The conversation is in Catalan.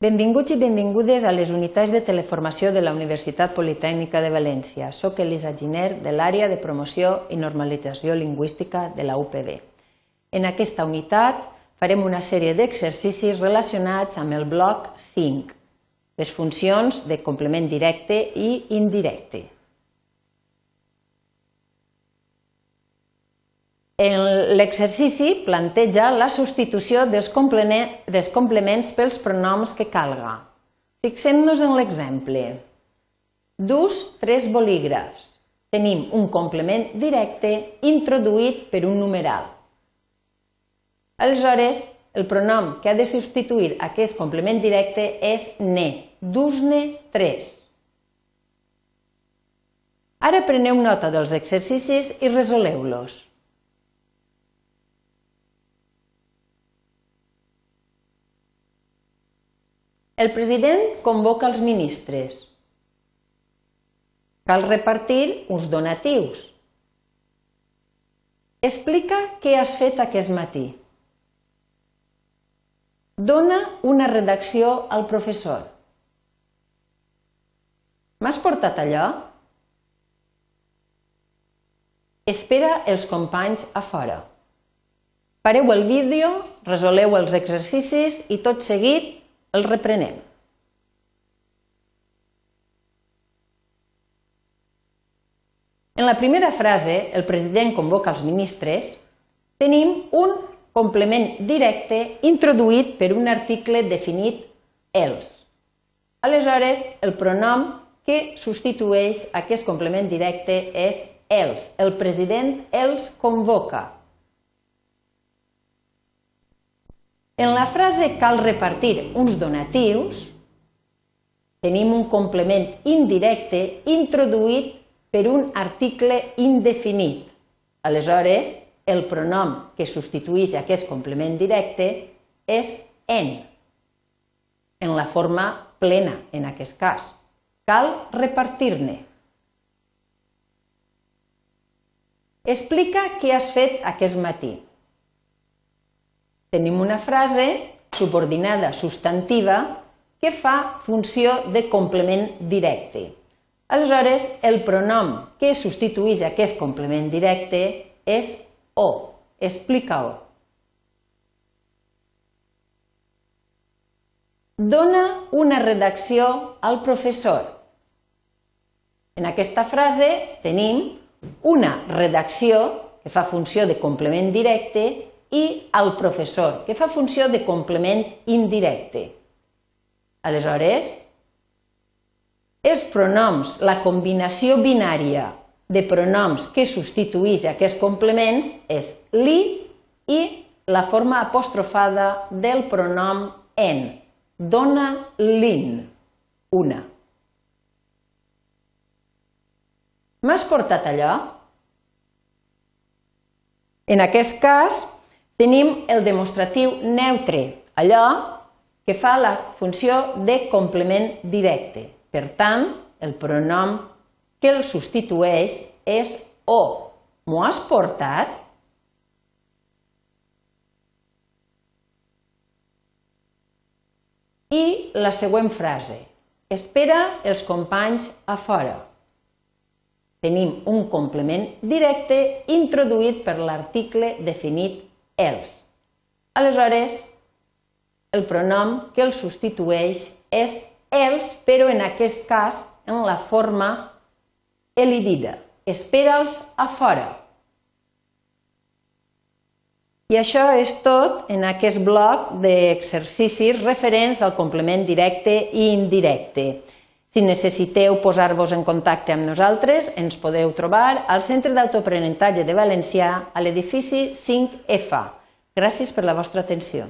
Benvinguts i benvingudes a les unitats de teleformació de la Universitat Politècnica de València. Soc Elisa Giner, de l'àrea de promoció i normalització lingüística de la UPB. En aquesta unitat farem una sèrie d'exercicis relacionats amb el bloc 5, les funcions de complement directe i indirecte. L'exercici planteja la substitució dels complements pels pronoms que calga. Fixem-nos en l'exemple. Dus tres bolígrafs. Tenim un complement directe introduït per un numeral. Aleshores, el pronom que ha de substituir aquest complement directe és ne, dus-ne tres. Ara preneu nota dels exercicis i resoleu-los. El president convoca els ministres. Cal repartir uns donatius. Explica què has fet aquest matí. Dona una redacció al professor. M'has portat allò? Espera els companys a fora. Pareu el vídeo, resoleu els exercicis i tot seguit el reprenem. En la primera frase, el president convoca els ministres, tenim un complement directe introduït per un article definit els. Aleshores, el pronom que substitueix aquest complement directe és els. El president els convoca. En la frase cal repartir uns donatius, tenim un complement indirecte introduït per un article indefinit. Aleshores, el pronom que substitueix aquest complement directe és en, en la forma plena, en aquest cas. Cal repartir-ne. Explica què has fet aquest matí. Tenim una frase subordinada substantiva que fa funció de complement directe. Aleshores, el pronom que substitueix aquest complement directe és o. Explica-ho. Dona una redacció al professor. En aquesta frase tenim una redacció que fa funció de complement directe i al professor, que fa funció de complement indirecte. Aleshores, els pronoms, la combinació binària de pronoms que substitueix aquests complements és li i la forma apostrofada del pronom en. Dona lin, una. M'has portat allò? En aquest cas, Tenim el demostratiu neutre, allò que fa la funció de complement directe. Per tant, el pronom que el substitueix és o. M'ho has portat? I la següent frase. Espera els companys a fora. Tenim un complement directe introduït per l'article definit els. Aleshores, el pronom que el substitueix és els, però en aquest cas en la forma elidida. Espera'ls a fora. I això és tot en aquest bloc d'exercicis referents al complement directe i indirecte. Si necessiteu posar-vos en contacte amb nosaltres, ens podeu trobar al Centre d'Autoaprenentatge de Valencià a l'edifici 5F. Gràcies per la vostra atenció.